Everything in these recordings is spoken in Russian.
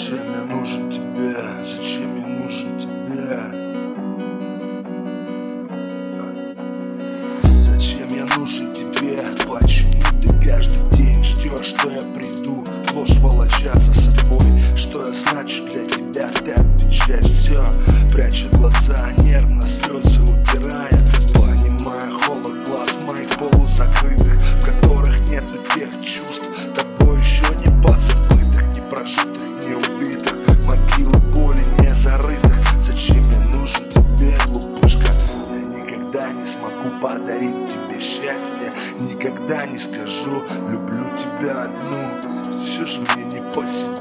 Зачем я нужен тебе? Зачем я нужен тебе? Зачем я нужен тебе? Почему ты каждый день ждешь, что я приду? Ложь волоча за собой, что я значит для тебя? подарить тебе счастье. Никогда не скажу, люблю тебя одну Все же мне не по себе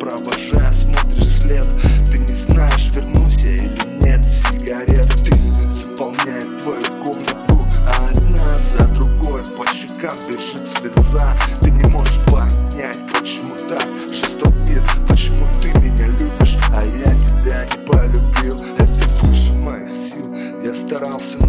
провожая, смотришь след. Ты не знаешь, вернусь я или нет. Сигарета дым заполняет твою комнату. А одна за другой по щекам бежит слеза. Ты не можешь понять, почему так жесток мир Почему ты меня любишь, а я тебя не полюбил. Это выше моих сил, я старался